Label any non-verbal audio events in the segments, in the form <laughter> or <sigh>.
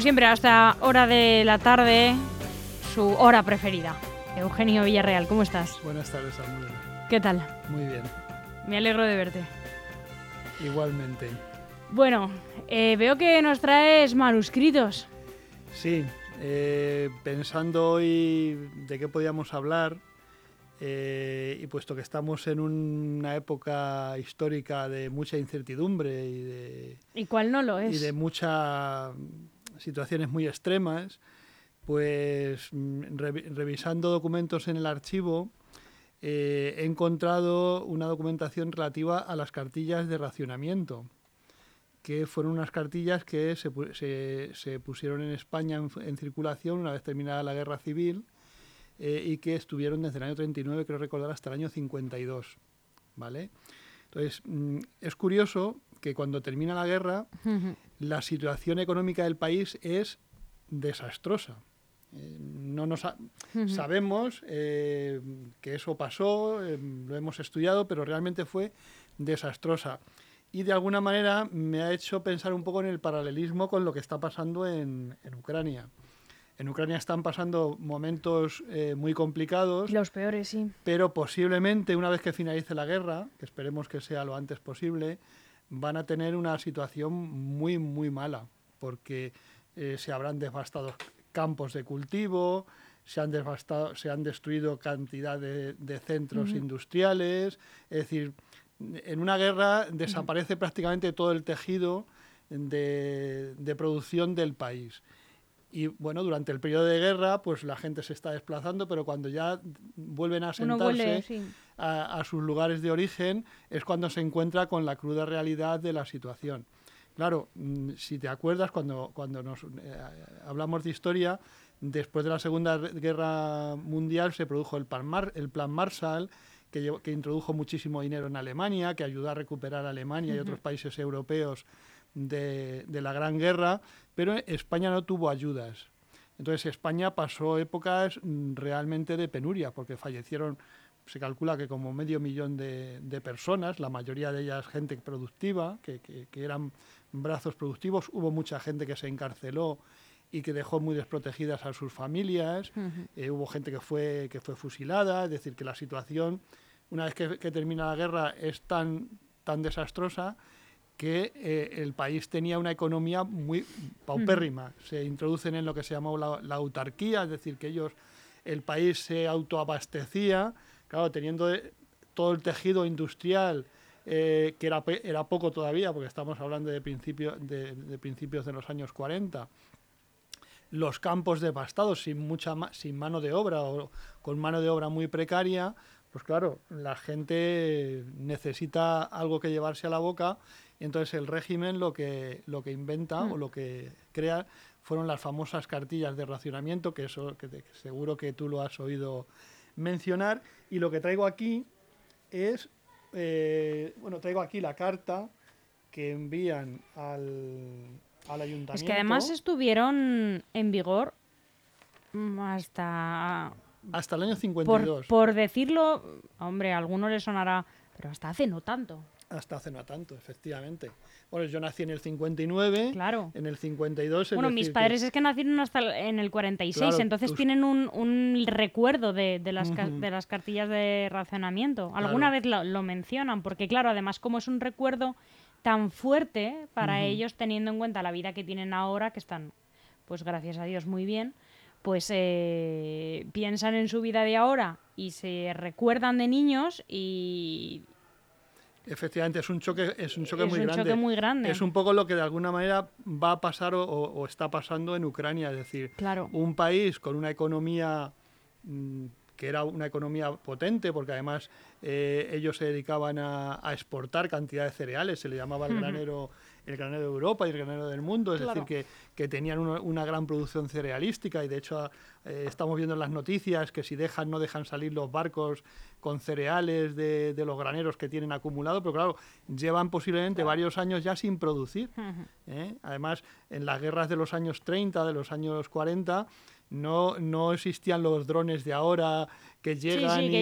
Como siempre, hasta hora de la tarde, su hora preferida. Eugenio Villarreal, ¿cómo estás? Buenas tardes, Samuel. ¿Qué tal? Muy bien. Me alegro de verte. Igualmente. Bueno, eh, veo que nos traes manuscritos. Sí, eh, pensando hoy de qué podíamos hablar, eh, y puesto que estamos en una época histórica de mucha incertidumbre y de... ¿Y cuál no lo es? Y de muchas situaciones muy extremas, pues mm, revisando documentos en el archivo, he encontrado una documentación relativa a las cartillas de racionamiento que fueron unas cartillas que se, se, se pusieron en España en, circulación una vez terminada la guerra civil eh, y que estuvieron desde el año 39, creo recordar, hasta el año 52. ¿vale? Entonces, mm, es curioso que cuando termina la guerra, la situación económica del país es desastrosa. Eh, no nos Sabemos eh, que eso pasó, lo hemos estudiado, pero realmente fue desastrosa y de alguna manera me ha hecho pensar un poco en el paralelismo con lo que está pasando en, Ucrania. En Ucrania están pasando momentos eh, muy complicados. Los peores, sí. Pero posiblemente una vez que finalice la guerra, que esperemos que sea lo antes posible, van a tener una situación muy, muy mala, porque eh, se habrán devastado campos de cultivo, se han, devastado, se han destruido cantidad de, centros industriales, es decir, en una guerra desaparece prácticamente todo el tejido de, producción del país. Y bueno, durante el periodo de guerra, pues la gente se está desplazando, pero cuando ya vuelven a sentarse a, sus lugares de origen, es cuando se encuentra con la cruda realidad de la situación. Claro, mm, si te acuerdas, cuando, cuando nos eh, hablamos de historia, después de la Segunda Guerra Mundial se produjo el el plan Marshall, que, introdujo muchísimo dinero en Alemania, que ayudó a recuperar a Alemania y otros países europeos de, la Gran Guerra, pero España no tuvo ayudas. Entonces España pasó épocas mm, realmente de penuria, porque fallecieron, se calcula que como medio millón de, personas, la mayoría de ellas gente productiva, que, eran brazos productivos, hubo mucha gente que se encarceló y que dejó muy desprotegidas a sus familias, eh, hubo gente que fue, que fue fusilada, es decir, que la situación, una vez que, termina la guerra, es tan, tan desastrosa que eh, el país tenía una economía muy paupérrima. Se introducen en lo que se llamó la, autarquía, es decir, que ellos, el país se autoabastecía, claro, teniendo todo el tejido industrial, eh, que era, era poco todavía, porque estamos hablando de, principio, de, de principios de los años 40, los campos devastados sin mucha sin mano de obra o con mano de obra muy precaria, pues claro, la gente necesita algo que llevarse a la boca y entonces el régimen lo que lo que inventa o mm. lo que crea fueron las famosas cartillas de racionamiento, que eso que seguro que tú lo has oído mencionar y lo que traigo aquí es eh, bueno, traigo aquí la carta que envían al es que además estuvieron en vigor hasta... Hasta el año 52. Por, decirlo, hombre, a algunos les sonará, pero hasta hace no tanto. Hasta hace no tanto, efectivamente. Bueno, yo nací en el 59. Claro. En el 52. Bueno, mis padres es que nacieron hasta en el 46, entonces tienen un, recuerdo de, las, de las cartillas de racionamiento. Alguna vez lo, lo, mencionan, porque claro, además como es un recuerdo tan fuerte para ellos teniendo en cuenta la vida que tienen ahora, que están, pues gracias a Dios, muy bien, pues eh, piensan en su vida de ahora y se recuerdan de niños y... Efectivamente, es un choque, es un choque, muy, grande. choque muy grande. Es un poco lo que de alguna manera va a pasar o, está pasando en Ucrania. Es decir, claro. un país con una economía mm, que era una economía potente, porque además eh, ellos se dedicaban a, exportar cantidad de cereales, se le llamaba el granero el granero de Europa y el granero del mundo, es decir, que, que tenían una, gran producción cerealística y de hecho eh, estamos viendo en las noticias que si dejan, no dejan salir los barcos con cereales de, de los graneros que tienen acumulado, pero claro, llevan posiblemente varios años ya sin producir. ¿eh? Además, en las guerras de los años 30, de los años 40, no, no existían los drones de ahora que llegan, y,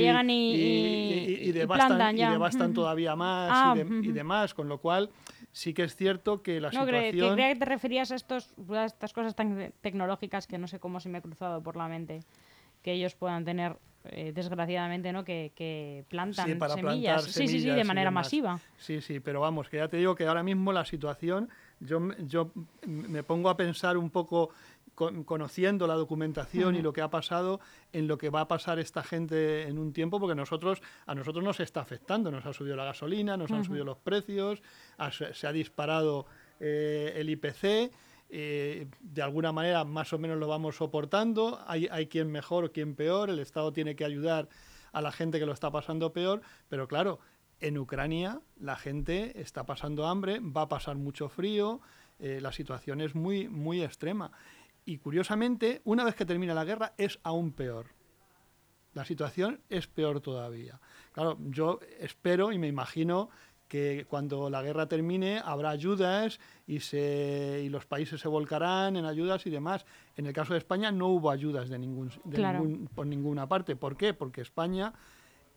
y, devastan, todavía más ah, y, demás, con lo cual sí que es cierto que la no, situación... creía que te referías a, estos, a estas cosas tan tecnológicas que no sé cómo se me ha cruzado por la mente que ellos puedan tener eh, desgraciadamente, ¿no? Que, plantan semillas. sí, sí, sí, de manera masiva. Sí, sí, pero vamos, que ya te digo que ahora mismo la situación, yo, yo me pongo a pensar un poco conociendo la documentación y lo que ha pasado en lo que va a pasar esta gente en un tiempo, porque nosotros a nosotros nos está afectando, nos ha subido la gasolina, nos han subido los precios, se ha disparado eh, el IPC. Eh, de alguna manera más o menos lo vamos soportando, hay, hay quien mejor quien peor, el Estado tiene que ayudar a la gente que lo está pasando peor, pero claro, en Ucrania la gente está pasando hambre, va a pasar mucho frío, eh, la situación es muy, muy extrema. Y curiosamente, una vez que termina la guerra, es aún peor. La situación es peor todavía. Claro, yo espero y me imagino que cuando la guerra termine habrá ayudas y, se, y los países se volcarán en ayudas y demás. En el caso de España no hubo ayudas de ningún, por ninguna parte. ¿Por qué? Porque España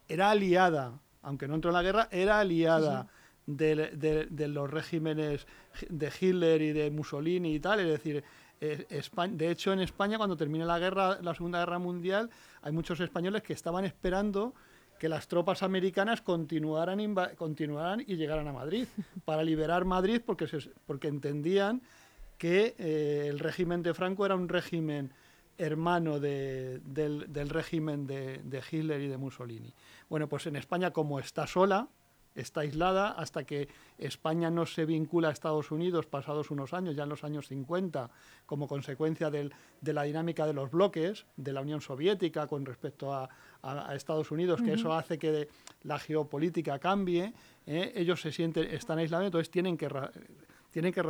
era aliada, aunque no entró en la guerra, era aliada. De, de, los regímenes de Hitler y de Mussolini y tal, es decir, eh, de hecho, en España, cuando termine la guerra, la Segunda Guerra Mundial, hay muchos españoles que estaban esperando que las tropas americanas continuaran, continuaran y llegaran a Madrid, <laughs> para liberar Madrid, porque, porque entendían que eh, el régimen de Franco era un régimen hermano del, régimen de, de Hitler y de Mussolini. Bueno, pues en España, como está sola, está aislada hasta que España no se vincula a Estados Unidos pasados unos años, ya en los años 50, como consecuencia de la dinámica de los bloques de la Unión Soviética con respecto a, Estados Unidos, que eso hace que la geopolítica cambie, ¿eh? ellos se sienten, están aislados, entonces tienen que tienen que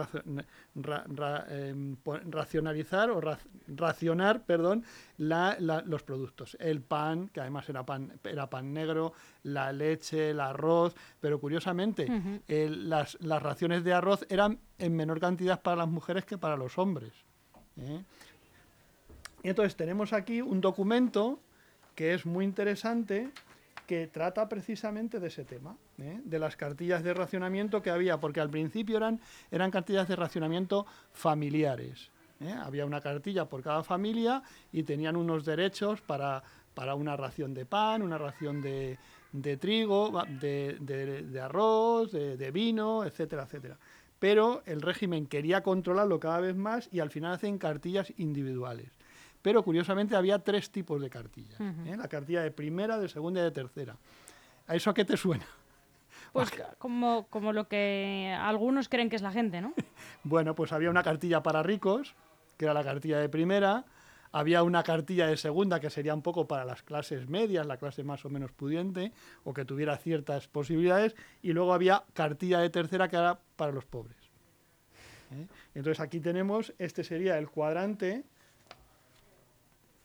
em, racionalizar o racionar perdón, los productos. El pan, que además era pan, era pan negro, la leche, el arroz, pero curiosamente las, raciones de arroz eran en menor cantidad para las mujeres que para los hombres. ¿eh? Y entonces tenemos aquí un documento que es muy interesante que trata precisamente de ese tema, ¿eh? de las cartillas de racionamiento que había, porque al principio eran, eran cartillas de racionamiento familiares. ¿eh? Había una cartilla por cada familia y tenían unos derechos para, para una ración de pan, una ración de, de trigo, de, de, arroz, de, vino, etcétera, etcétera. Pero el régimen quería controlarlo cada vez más y al final hacen cartillas individuales pero curiosamente había tres tipos de cartillas. ¿eh? La cartilla de primera, de segunda y de tercera. ¿A eso a qué te suena? <laughs> Pues como, como lo que algunos creen que es la gente, ¿no? <laughs> bueno, pues había una cartilla para ricos, que era la cartilla de primera, había una cartilla de segunda que sería un poco para las clases medias, la clase más o menos pudiente, o que tuviera ciertas posibilidades, y luego había cartilla de tercera que era para los pobres. ¿eh? Entonces aquí tenemos, este sería el cuadrante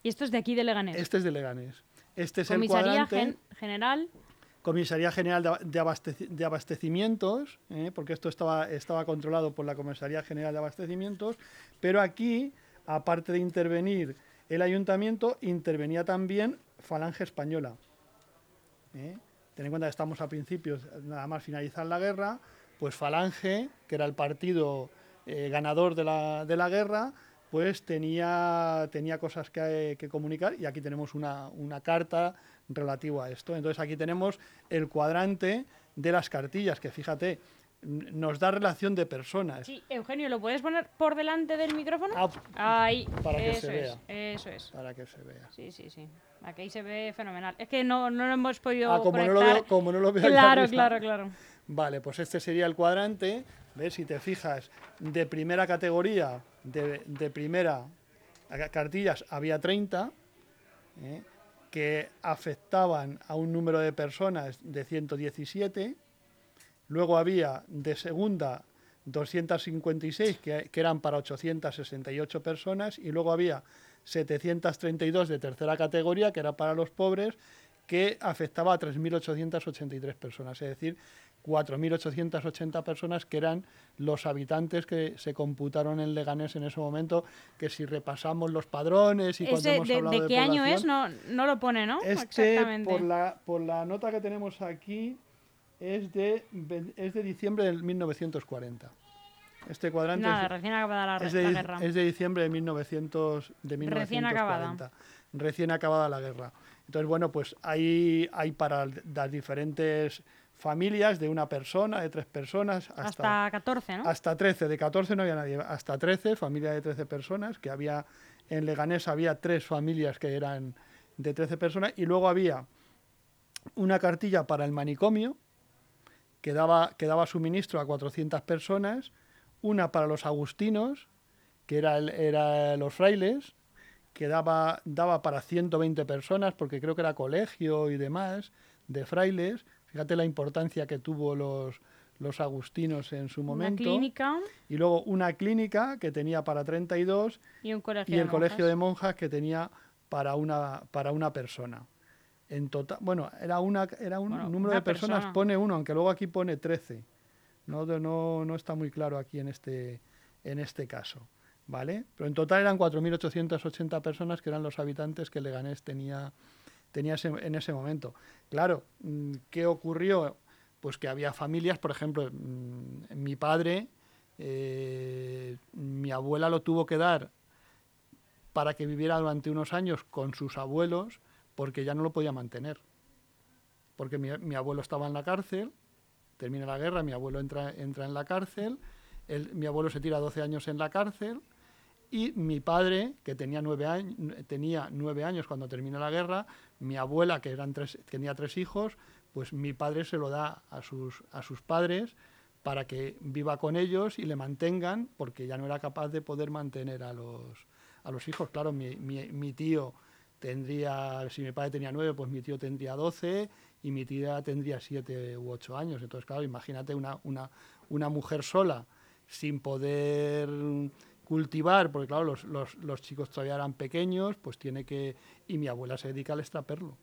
y esto es de aquí de Leganés. Este es de Leganés. Este es el cuadrante. General. Comisaría General de, Abastecimientos, ¿eh? porque esto estaba, estaba controlado por la Comisaría General de Abastecimientos, pero aquí, aparte de intervenir el ayuntamiento, intervenía también Falange Española. ¿eh? Ten en cuenta que estamos a principios, nada más finalizar la guerra, pues Falange, que era el partido eh, ganador de la, de la guerra, pues tenía, tenía cosas que, comunicar y aquí tenemos una, carta relativa a esto. Entonces aquí tenemos el cuadrante de las cartillas, que fíjate, nos da relación de personas. Sí, Eugenio, ¿lo puedes poner por delante del micrófono? Ah, Ahí, para que se vea. Eso es. Para que se vea. Sí, sí, sí. Aquí se ve fenomenal. Es que no, no lo hemos podido ah, como No lo veo, como no lo veo Claro, claro, claro. Vale, pues este sería el cuadrante. ¿Ves? Si te fijas, de primera categoría de, primera cartillas había 30, ¿eh? que afectaban a un número de personas de 117. Luego había de segunda 256, que, que, eran para 868 personas. Y luego había 732 de tercera categoría, que era para los pobres, que afectaba a 3.883 personas. Es decir, 4.880 personas que eran los habitantes que se computaron en Leganés en ese momento, que si repasamos los padrones y cuando hemos de, hablado de, qué año es no, no lo pone, ¿no? Este, Exactamente. Por la, por la nota que tenemos aquí, es de, es de diciembre del 1940. Este cuadrante Nada, es, recién acabada la, es de, la guerra. es de diciembre de, 1900, de 1940. Recién acabada. Recién acabada la guerra. Entonces, bueno, pues hay, hay para las diferentes familias de una persona, de tres personas. Hasta, hasta 14, ¿no? Hasta 13, de 14 no había nadie, hasta 13, familia de 13 personas, que había, en Leganés había tres familias que eran de 13 personas, y luego había una cartilla para el manicomio, que daba, que daba suministro a 400 personas, una para los agustinos, que era, el, era los frailes, que daba, daba para 120 personas, porque creo que era colegio y demás, de frailes. Fíjate la importancia que tuvo los, los agustinos en su momento. Una clínica. Y luego una clínica que tenía para 32 y, un colegio y el de colegio de monjas que tenía para una, para una persona. En total, bueno, era, una, era un Bueno, número de personas, persona. pone uno, aunque luego aquí pone 13. No, no, no está muy claro aquí en este, en este caso. ¿Vale? Pero en total eran 4.880 personas que eran los habitantes que Leganés tenía, tenía ese- en ese momento. Claro, mm, ¿qué ocurrió? Pues que había familias, por ejemplo, mm, mi padre, eh, mi abuela lo tuvo que dar para que viviera durante unos años con sus abuelos porque ya no lo podía mantener. Porque mi, abuelo estaba en la cárcel, termina la guerra, mi abuelo entra, entra en la cárcel, mi abuelo se tira 12 años en la cárcel y mi padre, que tenía nueve, años, tenía nueve años cuando termina la guerra, mi abuela, que eran tres, tenía tres hijos, pues mi padre se lo da a sus, a sus padres para que viva con ellos y le mantengan, porque ya no era capaz de poder mantener a los, a los hijos. Claro, mi, mi- mi tío tendría, si mi padre tenía nueve, pues mi tío tendría doce y mi tía tendría siete u ocho años. Entonces, claro, imagínate una, una, una mujer sola sin poder cultivar, porque claro, los, los, los chicos todavía eran pequeños, pues tiene que... Y mi abuela se dedica al extraperlo.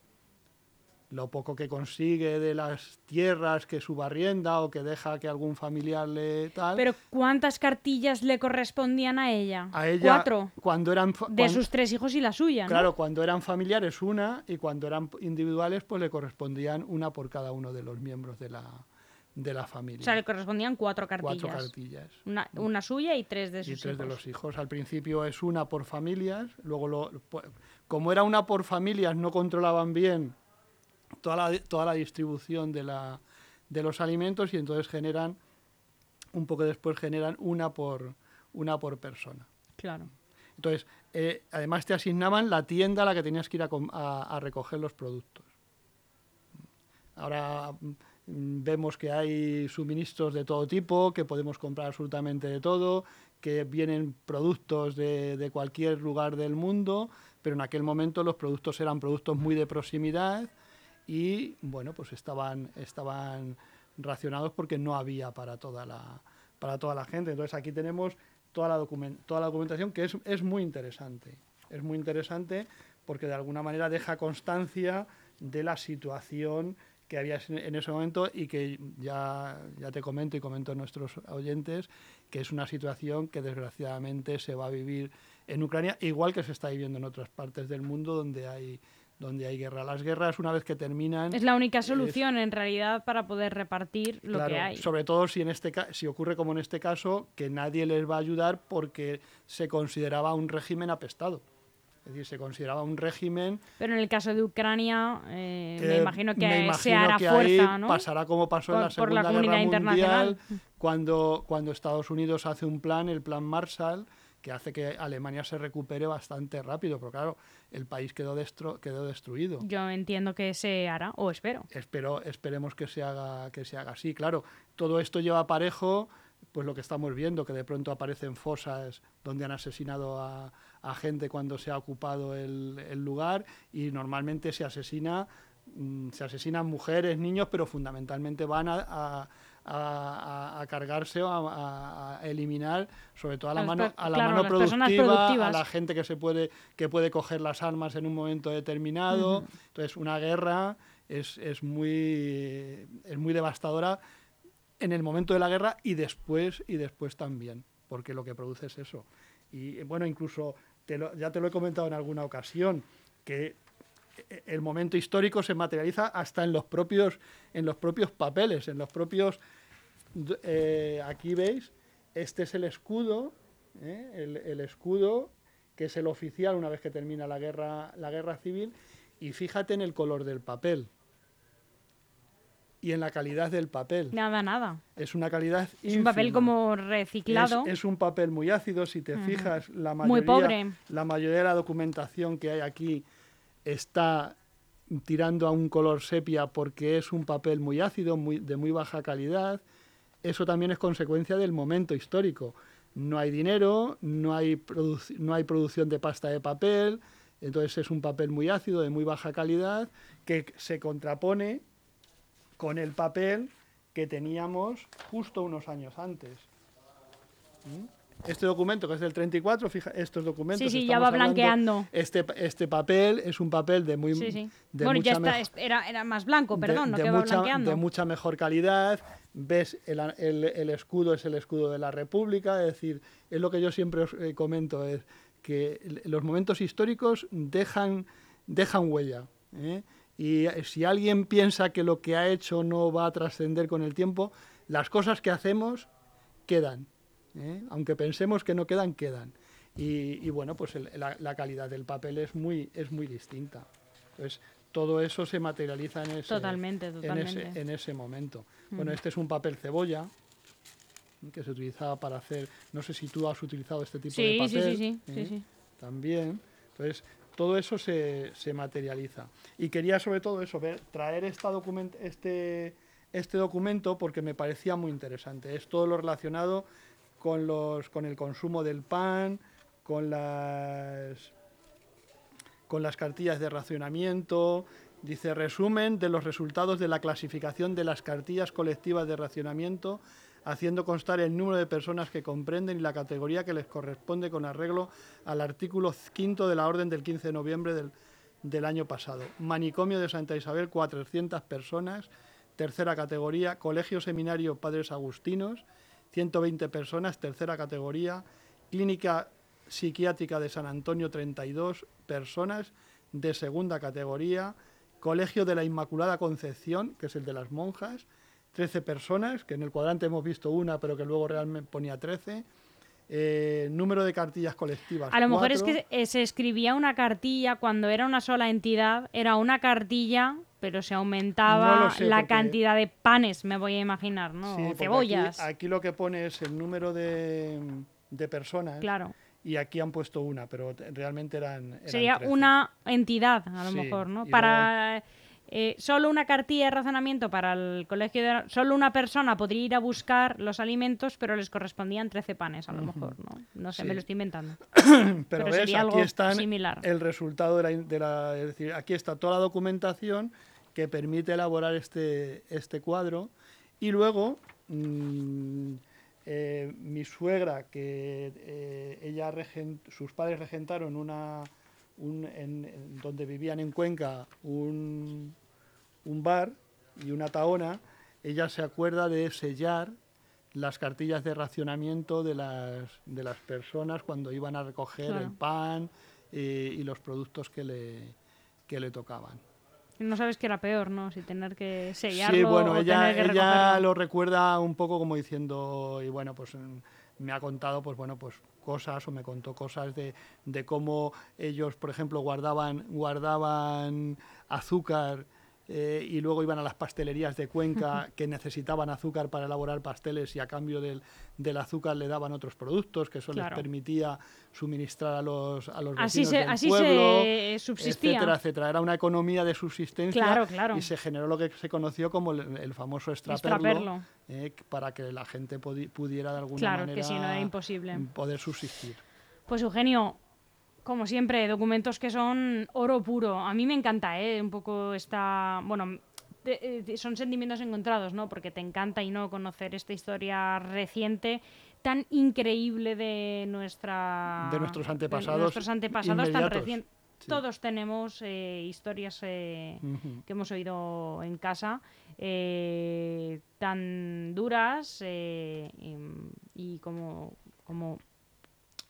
Lo poco que consigue de las tierras que subarrienda o que deja que algún familiar le tal... Pero ¿cuántas cartillas le correspondían a ella? a ella, Cuatro. Cuando eran... De sus tres hijos y la suya, ¿no? Claro, cuando eran familiares una y cuando eran individuales pues le correspondían una por cada uno de los miembros de la, de la familia. O sea, le correspondían cuatro cartillas. Cuatro cartillas. Una, una suya y tres de y sus tres de los hijos. Al principio es una por familias, luego lo, como era una por familias no controlaban bien toda la, toda la distribución de, la, de los alimentos y entonces generan, un poco después generan una por, una por persona. Claro. Entonces, eh, además te asignaban la tienda a la que tenías que ir a, com- a- a recoger los productos. Ahora vemos que hay suministros de todo tipo, que podemos comprar absolutamente de todo, que vienen productos de, de cualquier lugar del mundo, pero en aquel momento los productos eran productos muy de proximidad y, bueno, pues estaban, estaban racionados porque no había para toda la, para toda la gente. Entonces aquí tenemos toda la, documen- toda la documentación que es, es muy interesante. Es muy interesante porque de alguna manera deja constancia de la situación que había en- ese momento y que ya, ya te comento y comento a nuestros oyentes que es una situación que desgraciadamente se va a vivir en Ucrania, igual que se está viviendo en otras partes del mundo donde hay, donde hay guerra. Las guerras, una vez que terminan, Es la única solución, en realidad, para poder repartir lo Claro, que hay. Sobre todo si, en este si ocurre como en este caso, que nadie les va a ayudar porque se consideraba un régimen apestado. Es decir, se consideraba un régimen Pero en el caso de Ucrania, eh, me imagino que me se imagino hará que fuerza, ahí ¿no? pasará como pasó en la Por- por la Segunda Guerra. Mundial, cuando, cuando Estados Unidos hace un plan, el plan Marshall, que hace que Alemania se recupere bastante rápido, pero claro, el país quedó, destro- quedó destruido. Yo entiendo que se hará, o espero. Espero, esperemos que se haga que se haga así. Claro, todo esto lleva parejo, pues lo que estamos viendo, que de pronto aparecen fosas donde han asesinado a, a gente cuando se ha ocupado el, el lugar y normalmente se asesina mm, se asesinan mujeres, niños, pero fundamentalmente van a, a- a- cargarse o a, eliminar sobre todo a la mano a la claro, mano productiva, a la gente que se puede que puede coger las armas en un momento determinado. Entonces, una guerra es, es muy es muy devastadora en el momento de la guerra y después y después también, porque lo que produce es eso. Y bueno, incluso te lo- ya te lo he comentado en alguna ocasión que e, el momento histórico se materializa hasta en los propios, en los propios papeles, en los propios... Eh, aquí veis, este es el escudo, ¿eh? el, el, escudo que es el oficial una vez que termina la guerra, la guerra civil, y fíjate en el color del papel y en la calidad del papel. Nada, nada. Es una calidad Es un papel como reciclado. Es, un papel muy ácido, si te fijas, la mayoría, muy pobre. la mayoría de la documentación que hay aquí está tirando a un color sepia porque es un papel muy ácido, muy, de muy baja calidad. Eso también es consecuencia del momento histórico. No hay dinero, no hay, no hay producción de pasta de papel, entonces es un papel muy ácido, de muy baja calidad, que se contrapone con el papel que teníamos justo unos años antes. ¿Mm? Este documento, que es del 34, fija, estos documentos. Sí, sí, ya va blanqueando. Este, este papel es un papel de muy. Sí, sí. bueno, ya está, era, era, más blanco, perdón, no que va blanqueando. De mucha mejor calidad. Ves, el, el, el, escudo es el escudo de la República, es decir, es lo que yo siempre os eh, comento, es que los momentos históricos dejan, dejan huella. ¿eh? Y eh, si alguien piensa que lo que ha hecho no va a trascender con el tiempo, las cosas que hacemos quedan. ¿eh? Aunque pensemos que no quedan, quedan. Y, bueno, pues la, calidad del papel es muy, es muy distinta. Entonces, todo eso se materializa en ese, totalmente, totalmente. En, ese, momento. Bueno, este es un papel cebolla que se utilizaba para hacer, no sé si tú has utilizado este tipo de papel. Sí, sí, sí, ¿eh? sí, También. Entonces, todo eso se, se materializa. Y quería sobre todo eso, ver, traer esta document este, este documento porque me parecía muy interesante. Es todo lo relacionado con, los, con el consumo del pan, con las, con las cartillas de racionamiento. Dice, resumen de los resultados de la clasificación de las cartillas colectivas de racionamiento haciendo constar el número de personas que comprenden y la categoría que les corresponde con arreglo al artículo quinto de la orden del 15 de noviembre del, año pasado. Manicomio de Santa Isabel, 400 personas, tercera categoría. Colegio Seminario Padres Agustinos, 120 personas, tercera categoría. Clínica Psiquiátrica de San Antonio, 32 personas, de segunda categoría. Colegio de la Inmaculada Concepción, que es el de las monjas, 13 personas, que en el cuadrante hemos visto una, pero que luego realmente ponía 13. Eh, número de cartillas colectivas. A lo mejor es que eh, se escribía una cartilla cuando era una sola entidad, era una cartilla, pero se aumentaba la cantidad de panes, me voy a imaginar, ¿no? cebollas. Aquí, lo que pone es el número de, personas. Claro. Y aquí han puesto una, pero realmente eran. Sería una entidad, a lo mejor, ¿no? Para. Eh, solo una cartilla de razonamiento para el colegio de... Solo una persona podría ir a buscar los alimentos, pero les correspondían 13 panes, a lo mejor, ¿no? No sé, me lo estoy inventando. <clears throat> pero, ves, sería aquí está el resultado de la, Es decir, aquí está toda la documentación que permite elaborar este, este cuadro. Y luego... Mm, eh, mi suegra, que eh, ella sus padres regentaron una, en, donde vivían en Cuenca un, un bar y una taona, ella se acuerda de sellar las cartillas de racionamiento de las, de las personas cuando iban a recoger el pan eh, y los productos que le, que le tocaban. No sabes que era peor, ¿no? Si tener que sellarlo. Sí, bueno, ella, ella lo recuerda un poco como diciendo, y bueno, pues me ha contado, pues bueno, pues cosas o me contó cosas de, de cómo ellos, por ejemplo, guardaban, guardaban azúcar eh, y luego iban a las pastelerías de Cuenca que necesitaban azúcar para elaborar pasteles y a cambio del, del azúcar le daban otros productos que eso les permitía suministrar a los, a los así vecinos así pueblo, se subsistía. etcétera, etcétera. Era una economía de subsistencia y se generó lo que se conoció como el, famoso extraperlo, eh, para que la gente pudiera de alguna manera imposible. poder subsistir. Pues Eugenio, como siempre, documentos que son oro puro. A mí me encanta, ¿eh? Un poco esta... Bueno, eh, son sentimientos encontrados, ¿no? Porque te encanta y no conocer esta historia reciente tan increíble de nuestra... De nuestros antepasados. De nuestros antepasados tan recientes. Todos tenemos eh, historias eh, que hemos oído en casa tan duras y, y como, como,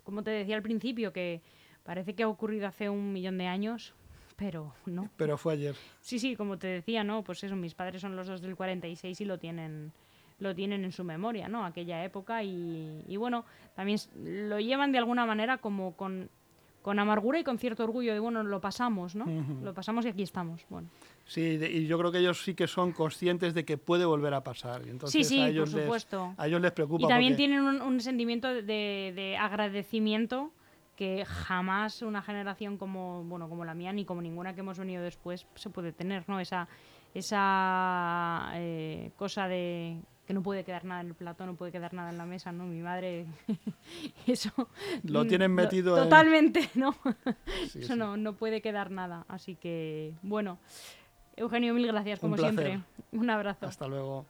como te decía al principio, que Parece que ha ocurrido hace un millón de años, pero no. Pero fue ayer. Sí, sí, como te decía, ¿no? Pues eso, mis padres son los dos del 46 y lo tienen lo tienen en su memoria, ¿no? Aquella época y, y bueno, también lo llevan de alguna manera como con, con amargura y con cierto orgullo de, bueno, lo pasamos, ¿no? Lo pasamos y aquí estamos, bueno. Sí, y yo creo que ellos sí que son conscientes de que puede volver a pasar. Entonces, sí, sí, a ellos por supuesto. Les, a ellos les preocupa. Y también tienen un, un sentimiento de, de, agradecimiento que jamás una generación como bueno como la mía ni como ninguna que hemos venido después se puede tener no esa esa eh, cosa de que no puede quedar nada en el plato, no puede quedar nada en la mesa, ¿no? Mi madre, <laughs> eso... Lo tienen metido Totalmente, <laughs> ¿no? eso No, no puede quedar nada. Así que, bueno, Eugenio, mil gracias, como siempre. Un abrazo. Hasta luego.